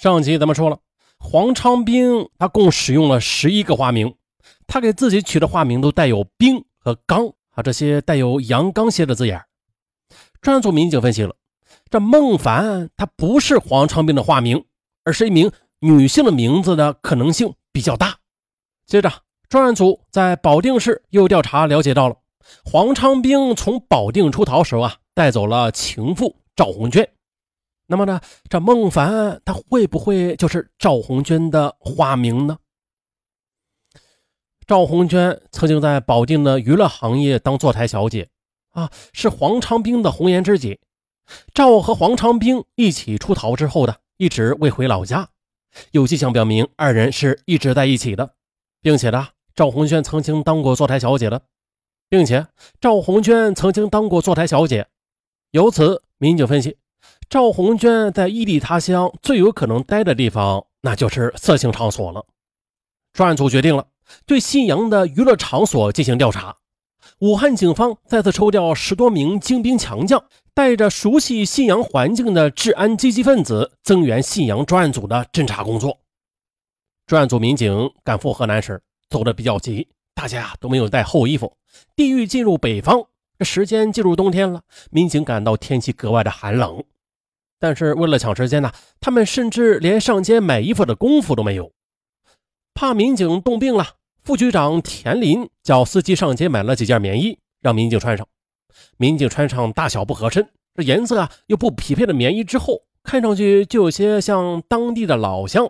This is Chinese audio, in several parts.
上集咱们说了，黄昌兵他共使用了十一个化名，他给自己取的化名都带有“兵”和“刚”啊这些带有阳刚些的字眼。专案组民警分析了，这孟凡他不是黄昌兵的化名，而是一名女性的名字的可能性比较大。接着，专案组在保定市又调查了解到了，黄昌兵从保定出逃时候啊，带走了情妇赵红娟。那么呢，这孟凡他会不会就是赵红娟的化名呢？赵红娟曾经在保定的娱乐行业当坐台小姐，啊，是黄长兵的红颜知己。赵和黄长兵一起出逃之后的，一直未回老家，有迹象表明二人是一直在一起的，并且呢，赵红娟曾经当过坐台小姐的，并且赵红娟曾经当过坐台小姐，由此民警分析。赵红娟在异地他乡最有可能待的地方，那就是色情场所了。专案组决定了对信阳的娱乐场所进行调查。武汉警方再次抽调十多名精兵强将，带着熟悉信阳环境的治安积极分子，增援信阳专案组的侦查工作。专案组民警赶赴河南时走的比较急，大家都没有带厚衣服。地域进入北方，这时间进入冬天了，民警感到天气格外的寒冷。但是为了抢时间呢，他们甚至连上街买衣服的功夫都没有。怕民警冻病了，副局长田林叫司机上街买了几件棉衣，让民警穿上。民警穿上大小不合身、这颜色啊又不匹配的棉衣之后，看上去就有些像当地的老乡。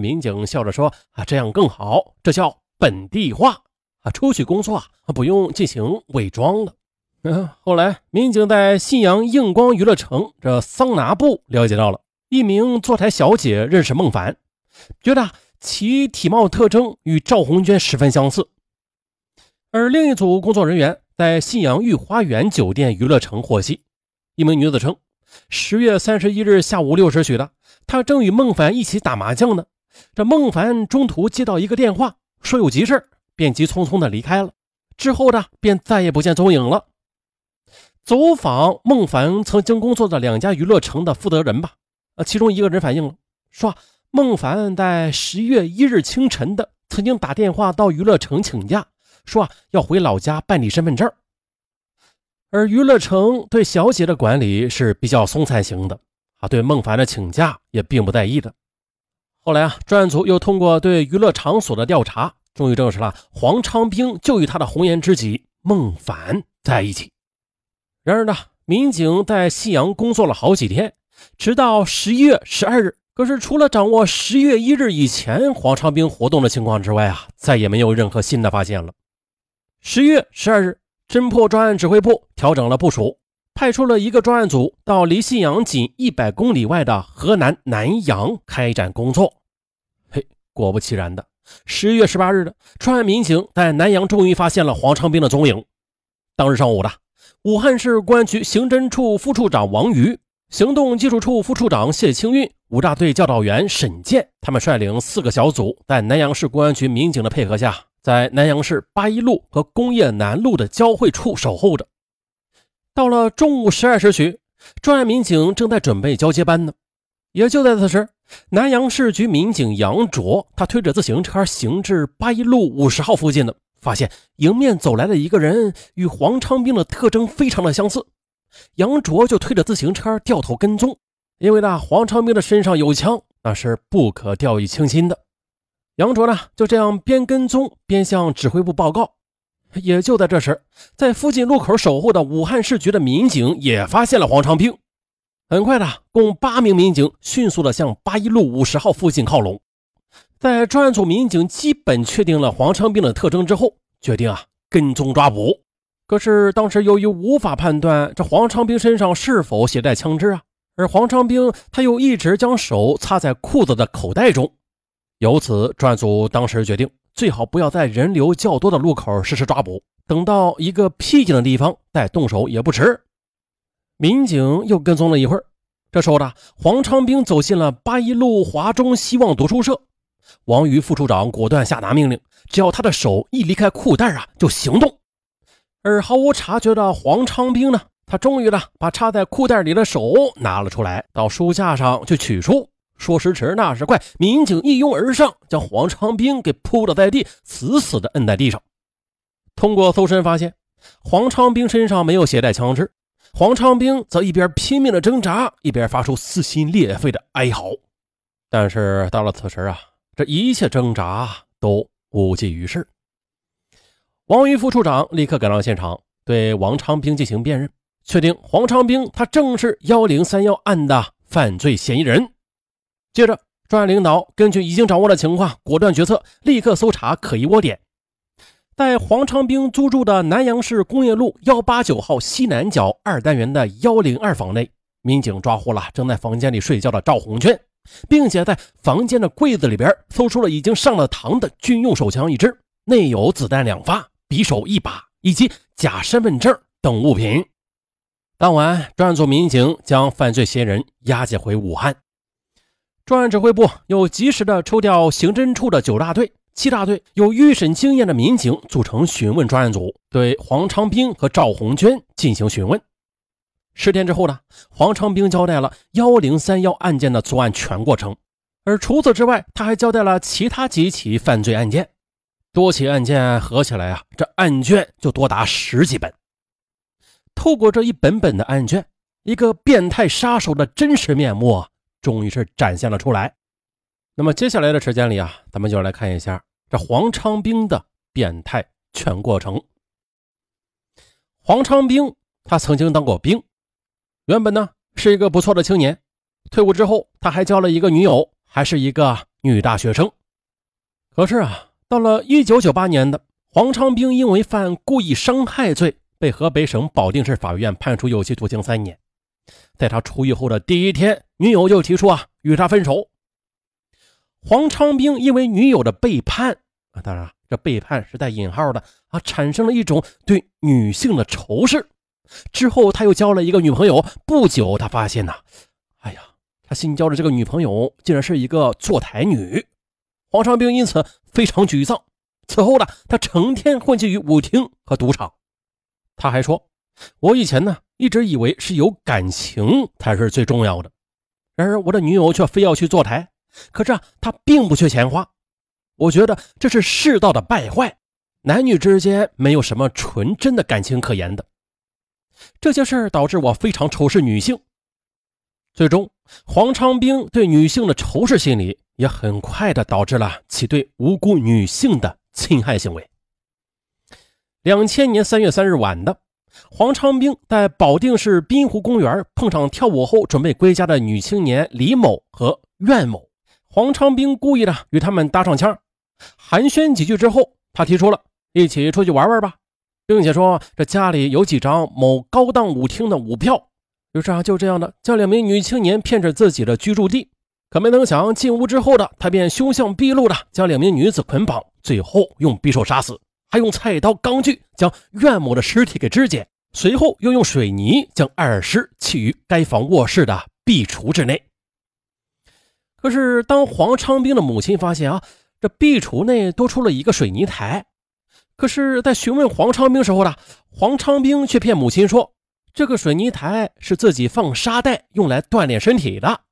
民警笑着说：“啊，这样更好，这叫本地化啊！出去工作啊，不用进行伪装了。”嗯，后来民警在信阳映光娱乐城这桑拿部了解到了一名坐台小姐认识孟凡，觉得其体貌特征与赵红娟十分相似。而另一组工作人员在信阳御花园酒店娱乐城获悉，一名女子称，十月三十一日下午六时许的，她正与孟凡一起打麻将呢。这孟凡中途接到一个电话，说有急事便急匆匆的离开了。之后呢，便再也不见踪影了。走访孟凡曾经工作的两家娱乐城的负责人吧，呃，其中一个人反映了，说孟凡在十一月一日清晨的曾经打电话到娱乐城请假，说啊要回老家办理身份证。而娱乐城对小姐的管理是比较松散型的，啊，对孟凡的请假也并不在意的。后来啊，专案组又通过对娱乐场所的调查，终于证实了黄昌兵就与他的红颜知己孟凡在一起。然而呢，民警在信阳工作了好几天，直到十一月十二日。可是除了掌握十一月一日以前黄昌兵活动的情况之外啊，再也没有任何新的发现了。十一月十二日，侦破专案指挥部调整了部署，派出了一个专案组到离信阳仅一百公里外的河南南阳开展工作。嘿，果不其然的，十一月十八日的专案民警在南阳终于发现了黄昌兵的踪影。当日上午的。武汉市公安局刑侦处副处长王瑜、行动技术处副处长谢清运、五大队教导员沈健，他们率领四个小组，在南阳市公安局民警的配合下，在南阳市八一路和工业南路的交汇处守候着。到了中午十二时许，专案民警正在准备交接班呢。也就在此时，南阳市局民警杨卓，他推着自行车行至八一路五十号附近的。发现迎面走来的一个人与黄昌兵的特征非常的相似，杨卓就推着自行车掉头跟踪，因为呢黄昌兵的身上有枪，那是不可掉以轻心的。杨卓呢就这样边跟踪边向指挥部报告。也就在这时，在附近路口守候的武汉市局的民警也发现了黄昌兵。很快的，共八名民警迅速的向八一路五十号附近靠拢。在专案组民警基本确定了黄昌兵的特征之后，决定啊跟踪抓捕。可是当时由于无法判断这黄昌兵身上是否携带枪支啊，而黄昌兵他又一直将手插在裤子的口袋中，由此专案组当时决定最好不要在人流较多的路口实施抓捕，等到一个僻静的地方再动手也不迟。民警又跟踪了一会儿，这时候呢，黄昌兵走进了八一路华中希望读书社。王瑜副处长果断下达命令，只要他的手一离开裤带啊，就行动。而毫无察觉的黄昌兵呢，他终于呢把插在裤袋里的手拿了出来，到书架上去取书。说时迟，那时快，民警一拥而上，将黄昌兵给扑倒在地，死死地摁在地上。通过搜身发现，黄昌兵身上没有携带枪支，黄昌兵则一边拼命的挣扎，一边发出撕心裂肺的哀嚎。但是到了此时啊，这一切挣扎都无济于事。王云副处长立刻赶到现场，对王昌兵进行辨认，确定黄昌兵他正是幺零三幺案的犯罪嫌疑人。接着，专案领导根据已经掌握的情况，果断决策，立刻搜查可疑窝点。在黄昌兵租住的南阳市工业路幺八九号西南角二单元的幺零二房内，民警抓获了正在房间里睡觉的赵红娟，并且在房间的柜子里边搜出了已经上了膛的军用手枪一支，内有子弹两发、匕首一把以及假身份证等物品。当晚，专案组民警将犯罪嫌疑人押解回武汉。专案指挥部又及时的抽调刑侦处的九大队、七大队有预审经验的民警组成询问专案组，对黄昌兵和赵红娟进行询问。十天之后呢，黄昌兵交代了幺零三幺案件的作案全过程，而除此之外，他还交代了其他几起犯罪案件，多起案件合起来啊，这案卷就多达十几本。透过这一本本的案卷，一个变态杀手的真实面目。终于是展现了出来。那么接下来的时间里啊，咱们就来看一下这黄昌兵的变态全过程。黄昌兵他曾经当过兵，原本呢是一个不错的青年，退伍之后他还交了一个女友，还是一个女大学生。可是啊，到了一九九八年的黄昌兵因为犯故意伤害罪，被河北省保定市法院判处有期徒刑三年。在他出狱后的第一天，女友就提出啊与他分手。黄昌兵因为女友的背叛啊，当然这背叛是带引号的啊，产生了一种对女性的仇视。之后他又交了一个女朋友，不久他发现呐，哎呀，他新交的这个女朋友竟然是一个坐台女。黄昌兵因此非常沮丧。此后呢，他成天混迹于舞厅和赌场。他还说：“我以前呢。”一直以为是有感情才是最重要的，然而我的女友却非要去坐台。可是啊，她并不缺钱花。我觉得这是世道的败坏，男女之间没有什么纯真的感情可言的。这些事儿导致我非常仇视女性。最终，黄昌兵对女性的仇视心理也很快的导致了其对无辜女性的侵害行为。两千年三月三日晚的。黄昌兵在保定市滨湖公园碰上跳舞后准备归家的女青年李某和苑某。黄昌兵故意的与他们搭上腔，寒暄几句之后，他提出了一起出去玩玩吧，并且说这家里有几张某高档舞厅的舞票。于是啊，就这样的将两名女青年骗至自己的居住地。可没能想进屋之后的他便凶相毕露的将两名女子捆绑，最后用匕首杀死。还用菜刀、钢锯将苑某的尸体给肢解，随后又用水泥将二尸弃于该房卧室的壁橱之内。可是，当黄昌兵的母亲发现啊，这壁橱内多出了一个水泥台，可是，在询问黄昌兵时候呢，黄昌兵却骗母亲说，这个水泥台是自己放沙袋用来锻炼身体的。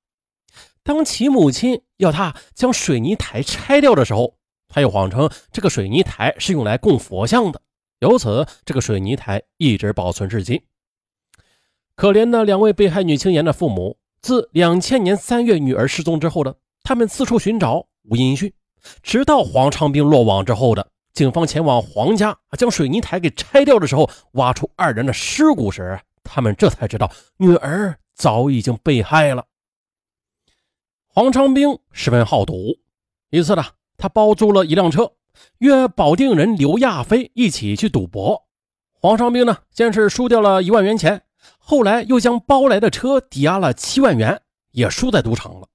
当其母亲要他将水泥台拆掉的时候，他又谎称这个水泥台是用来供佛像的，由此这个水泥台一直保存至今。可怜的两位被害女青年的父母，自两千年三月女儿失踪之后的，他们四处寻找无音讯，直到黄昌兵落网之后的，警方前往黄家将水泥台给拆掉的时候，挖出二人的尸骨时，他们这才知道女儿早已经被害了。黄昌兵十分好赌，一次呢。他包租了一辆车，约保定人刘亚飞一起去赌博。黄昌兵呢，先是输掉了一万元钱，后来又将包来的车抵押了七万元，也输在赌场了。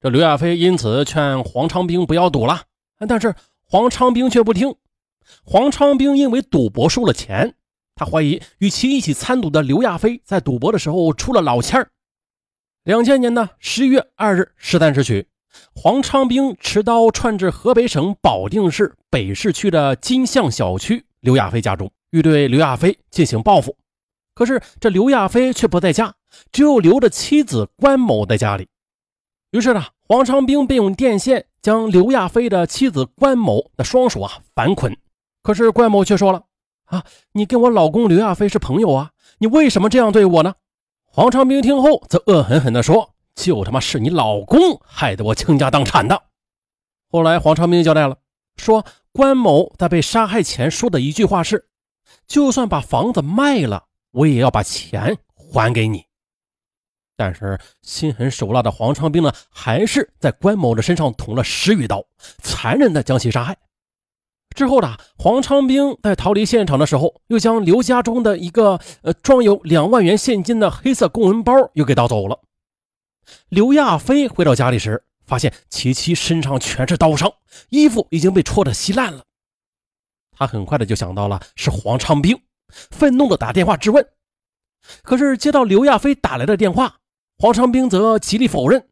这刘亚飞因此劝黄昌兵不要赌了，但是黄昌兵却不听。黄昌兵因为赌博输了钱，他怀疑与其一起参赌的刘亚飞在赌博的时候出了老千儿。两千年呢十一月二日十三时许。黄昌兵持刀窜至河北省保定市北市区的金象小区刘亚飞家中，欲对刘亚飞进行报复。可是这刘亚飞却不在家，只有留着妻子关某在家里。于是呢，黄长兵便用电线将刘亚飞的妻子关某的双手啊反捆。可是关某却说了：“啊，你跟我老公刘亚飞是朋友啊，你为什么这样对我呢？”黄长兵听后则恶狠狠地说：“就他妈是你老公害得我倾家荡产的。”后来黄长兵交代了，说关某在被杀害前说的一句话是：“就算把房子卖了，我也要把钱还给你。”但是心狠手辣的黄长兵呢，还是在关某的身上捅了十余刀，残忍的将其杀害。之后呢，黄长兵在逃离现场的时候，又将刘家中的一个呃装有两万元现金的黑色公文包又给盗走了。刘亚飞回到家里时，发现其妻身上全是刀伤，衣服已经被戳得稀烂了。他很快的就想到了是黄长兵，愤怒的打电话质问。可是接到刘亚飞打来的电话。黄昌兵则极力否认，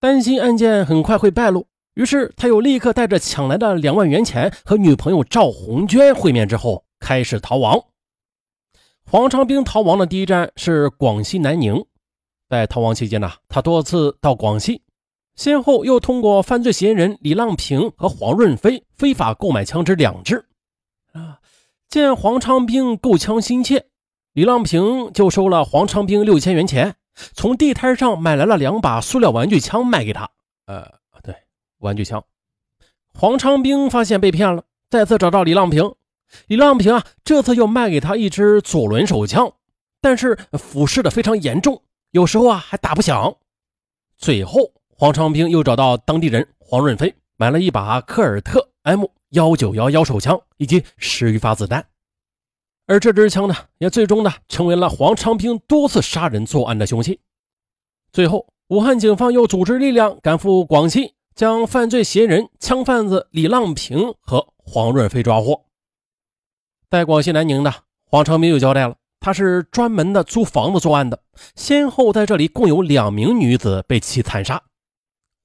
担心案件很快会败露，于是他又立刻带着抢来的两万元钱和女朋友赵红娟会面之后，开始逃亡。黄昌兵逃亡的第一站是广西南宁，在逃亡期间呢，他多次到广西，先后又通过犯罪嫌疑人李浪平和黄润飞非法购买枪支两支。啊，见黄昌兵购枪心切，李浪平就收了黄昌兵六千元钱。从地摊上买来了两把塑料玩具枪卖给他。呃，对，玩具枪。黄昌兵发现被骗了，再次找到李浪平。李浪平啊，这次又卖给他一支左轮手枪，但是腐蚀的非常严重，有时候啊还打不响。最后，黄昌兵又找到当地人黄润飞，买了一把科尔特 M 幺九幺幺手枪以及十余发子弹。而这支枪呢，也最终呢成为了黄昌兵多次杀人作案的凶器。最后，武汉警方又组织力量赶赴广西，将犯罪嫌疑人枪贩子李浪平和黄润飞抓获。在广西南宁呢黄昌兵又交代了，他是专门的租房子作案的，先后在这里共有两名女子被其残杀。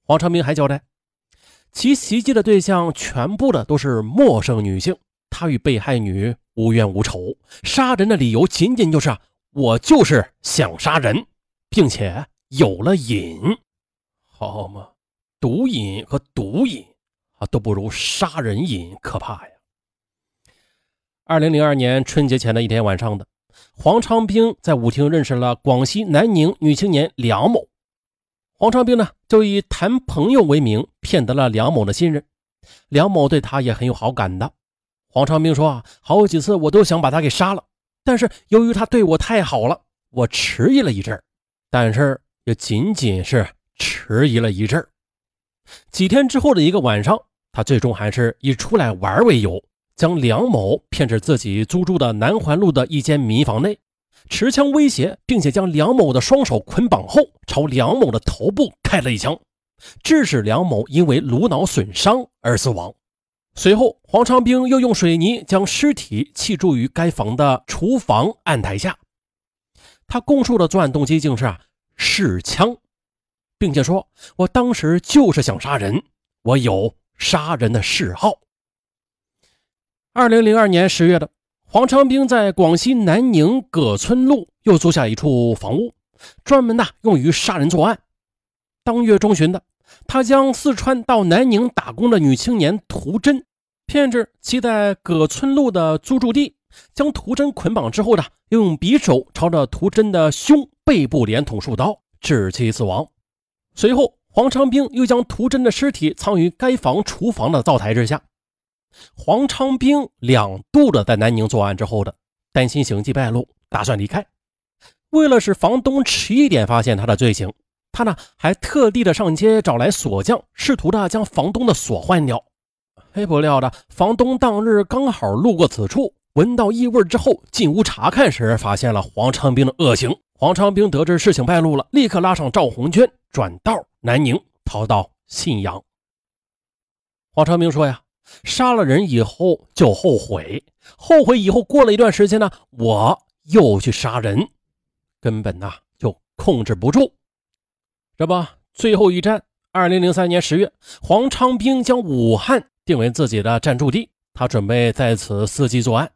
黄昌兵还交代，其袭击的对象全部的都是陌生女性，他与被害女。无冤无仇，杀人的理由仅仅就是我就是想杀人，并且有了瘾，好吗？毒瘾和毒瘾啊，都不如杀人瘾可怕呀。二零零二年春节前的一天晚上的，黄昌兵在舞厅认识了广西南宁女青年梁某，黄昌兵呢就以谈朋友为名骗得了梁某的信任，梁某对他也很有好感的。黄长兵说：“啊，好几次我都想把他给杀了，但是由于他对我太好了，我迟疑了一阵儿但是也仅仅是迟疑了一阵儿几天之后的一个晚上，他最终还是以出来玩为由，将梁某骗至自己租住的南环路的一间民房内，持枪威胁，并且将梁某的双手捆绑后，朝梁某的头部开了一枪，致使梁某因为颅脑损伤而死亡。”随后，黄长兵又用水泥将尸体砌筑于该房的厨房案台下。他供述的作案动机竟是啊试枪，并且说：“我当时就是想杀人，我有杀人的嗜好。”二零零二年十月的，黄长兵在广西南宁葛村路又租下一处房屋，专门呢用于杀人作案。当月中旬的。他将四川到南宁打工的女青年涂真骗至其在葛村路的租住地，将涂真捆绑之后呢，又用匕首朝着涂真的胸、背部连捅数刀，致其死亡。随后，黄长兵又将涂真的尸体藏于该房厨房的灶台之下。黄长兵两度的在南宁作案之后的，担心行迹败露，打算离开。为了使房东迟一点发现他的罪行。他呢还特地的上街找来锁匠，试图的将房东的锁换掉。嘿，不料的房东当日刚好路过此处，闻到异味之后进屋查看时，发现了黄长兵的恶行。黄长兵得知事情败露了，立刻拉上赵红娟，转道南宁，逃到信阳。黄长兵说呀，杀了人以后就后悔，后悔以后过了一段时间呢，我又去杀人，根本呐就控制不住。这不，最后一站。二零零三年十月，黄昌兵将武汉定为自己的暂住地，他准备在此伺机作案。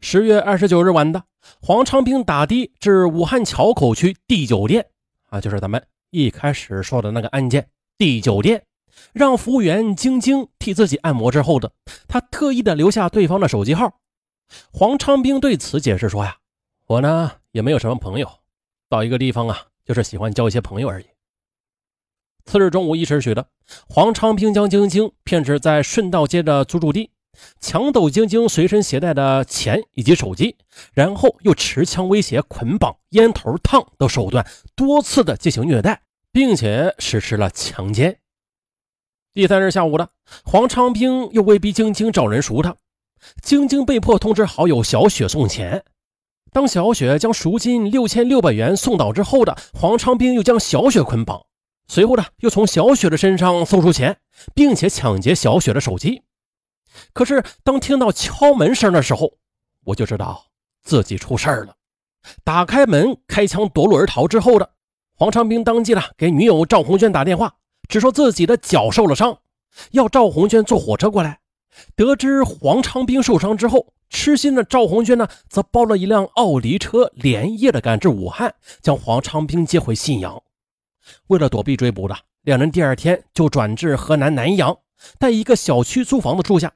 十月二十九日晚的，黄昌兵打的至武汉硚口区 D 酒店，啊，就是咱们一开始说的那个案件，第酒店让服务员晶晶替自己按摩之后的，他特意的留下对方的手机号。黄昌兵对此解释说呀：“我呢也没有什么朋友，到一个地方啊，就是喜欢交一些朋友而已。”次日中午一时许的，黄昌兵将晶晶骗至在顺道街的租住地，抢走晶晶随身携带的钱以及手机，然后又持枪威胁、捆绑、烟头烫等手段，多次的进行虐待，并且实施了强奸。第三日下午的，黄昌兵又威逼晶晶找人赎他，晶晶被迫通知好友小雪送钱。当小雪将赎金六千六百元送到之后的，黄昌兵又将小雪捆绑。随后呢，又从小雪的身上搜出钱，并且抢劫小雪的手机。可是，当听到敲门声的时候，我就知道自己出事儿了。打开门，开枪夺路而逃之后的黄长兵，当即呢给女友赵红娟打电话，只说自己的脚受了伤，要赵红娟坐火车过来。得知黄长兵受伤之后，痴心的赵红娟呢，则包了一辆奥迪车，连夜的赶至武汉，将黄昌兵接回信阳。为了躲避追捕的两人，第二天就转至河南南阳，在一个小区租房子住下，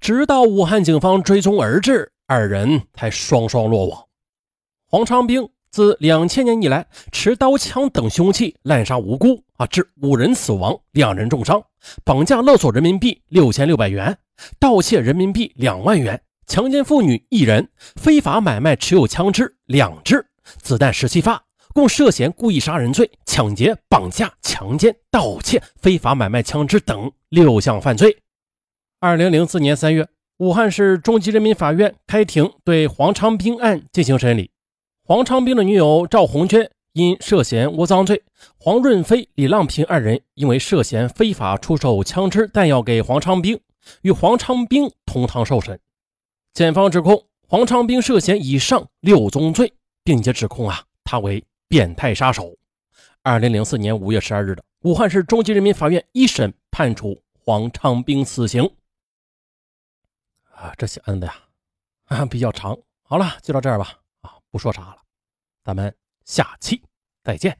直到武汉警方追踪而至，二人才双双落网。黄昌兵自两千年以来，持刀枪等凶器滥杀无辜啊，致五人死亡，两人重伤，绑架勒索人民币六千六百元，盗窃人民币两万元，强奸妇女一人，非法买卖持有枪支两支，子弹十七发。共涉嫌故意杀人罪、抢劫、绑架、强奸、盗窃、非法买卖枪支等六项犯罪。二零零四年三月，武汉市中级人民法院开庭对黄昌兵案进行审理。黄昌兵的女友赵红娟因涉嫌窝赃罪，黄润飞、李浪平二人因为涉嫌非法出售枪支弹药给黄昌兵，与黄昌兵同堂受审。检方指控黄昌兵涉嫌以上六宗罪，并且指控啊他为。变态杀手。二零零四年五月十二日的武汉市中级人民法院一审判处黄昌兵死刑。啊，这些案子呀，啊比较长。好了，就到这儿吧。啊，不说啥了，咱们下期再见。